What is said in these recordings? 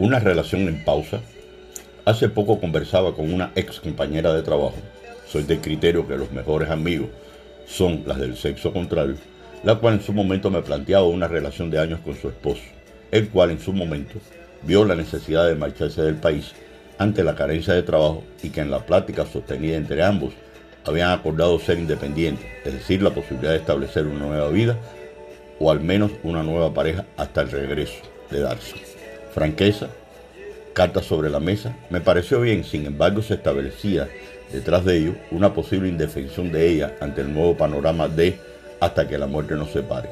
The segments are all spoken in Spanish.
Una relación en pausa. Hace poco conversaba con una ex compañera de trabajo. Soy de criterio que los mejores amigos son las del sexo contrario, la cual en su momento me planteaba una relación de años con su esposo, el cual en su momento vio la necesidad de marcharse del país ante la carencia de trabajo y que en la plática sostenida entre ambos habían acordado ser independientes, es decir, la posibilidad de establecer una nueva vida o al menos una nueva pareja hasta el regreso de Darcy. Franqueza, cartas sobre la mesa, me pareció bien, sin embargo se establecía detrás de ello una posible indefensión de ella ante el nuevo panorama de hasta que la muerte nos separe,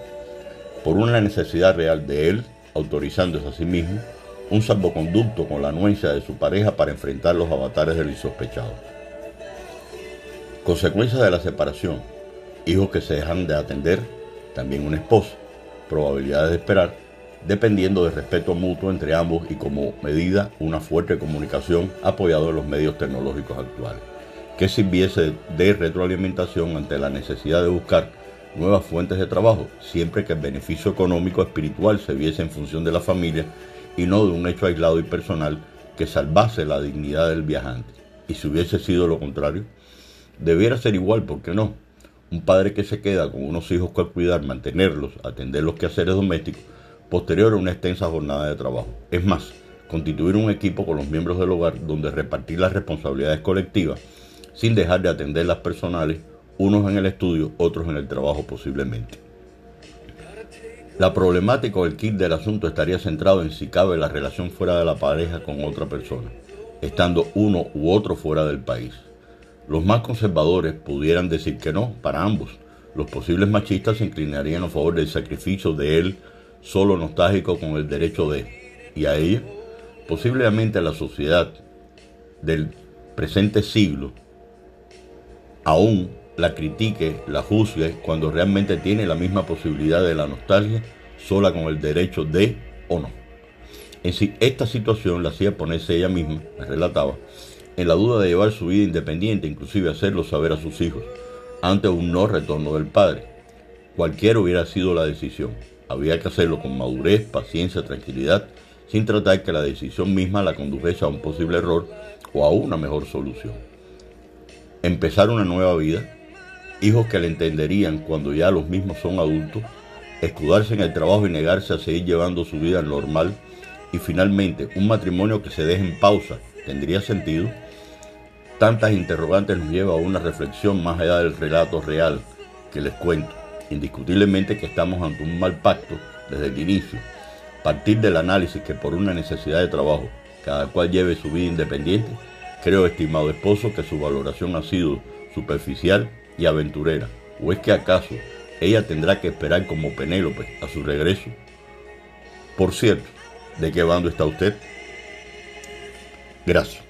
por una necesidad real de él, autorizándose a sí mismo, un salvoconducto con la anuencia de su pareja para enfrentar los avatares del insospechado. Consecuencia de la separación, hijos que se dejan de atender, también una esposa, probabilidades de esperar, dependiendo del respeto mutuo entre ambos y como medida una fuerte comunicación apoyado en los medios tecnológicos actuales, que sirviese de retroalimentación ante la necesidad de buscar nuevas fuentes de trabajo, siempre que el beneficio económico espiritual se viese en función de la familia y no de un hecho aislado y personal que salvase la dignidad del viajante. Y si hubiese sido lo contrario, debiera ser igual, ¿por qué no? Un padre que se queda con unos hijos que cuidar, mantenerlos, atender los quehaceres domésticos, posterior a una extensa jornada de trabajo. Es más, constituir un equipo con los miembros del hogar donde repartir las responsabilidades colectivas sin dejar de atender las personales, unos en el estudio, otros en el trabajo posiblemente. La problemática o el kit del asunto estaría centrado en si cabe la relación fuera de la pareja con otra persona, estando uno u otro fuera del país. Los más conservadores pudieran decir que no, para ambos. Los posibles machistas se inclinarían a favor del sacrificio de él, solo nostálgico con el derecho de, y a ella, posiblemente la sociedad del presente siglo, aún la critique, la juzgue, cuando realmente tiene la misma posibilidad de la nostalgia, sola con el derecho de o no. En sí, esta situación la hacía ponerse ella misma, me relataba, en la duda de llevar su vida independiente, inclusive hacerlo saber a sus hijos, ante un no retorno del padre. Cualquiera hubiera sido la decisión. Había que hacerlo con madurez, paciencia, tranquilidad, sin tratar que la decisión misma la condujese a un posible error o a una mejor solución. Empezar una nueva vida hijos que le entenderían cuando ya los mismos son adultos, escudarse en el trabajo y negarse a seguir llevando su vida normal, y finalmente un matrimonio que se deje en pausa, ¿tendría sentido? Tantas interrogantes nos lleva a una reflexión más allá del relato real que les cuento. Indiscutiblemente que estamos ante un mal pacto desde el inicio. Partir del análisis que por una necesidad de trabajo cada cual lleve su vida independiente, creo, estimado esposo, que su valoración ha sido superficial y aventurera? ¿O es que acaso ella tendrá que esperar como Penélope a su regreso? Por cierto, ¿de qué bando está usted? Gracias.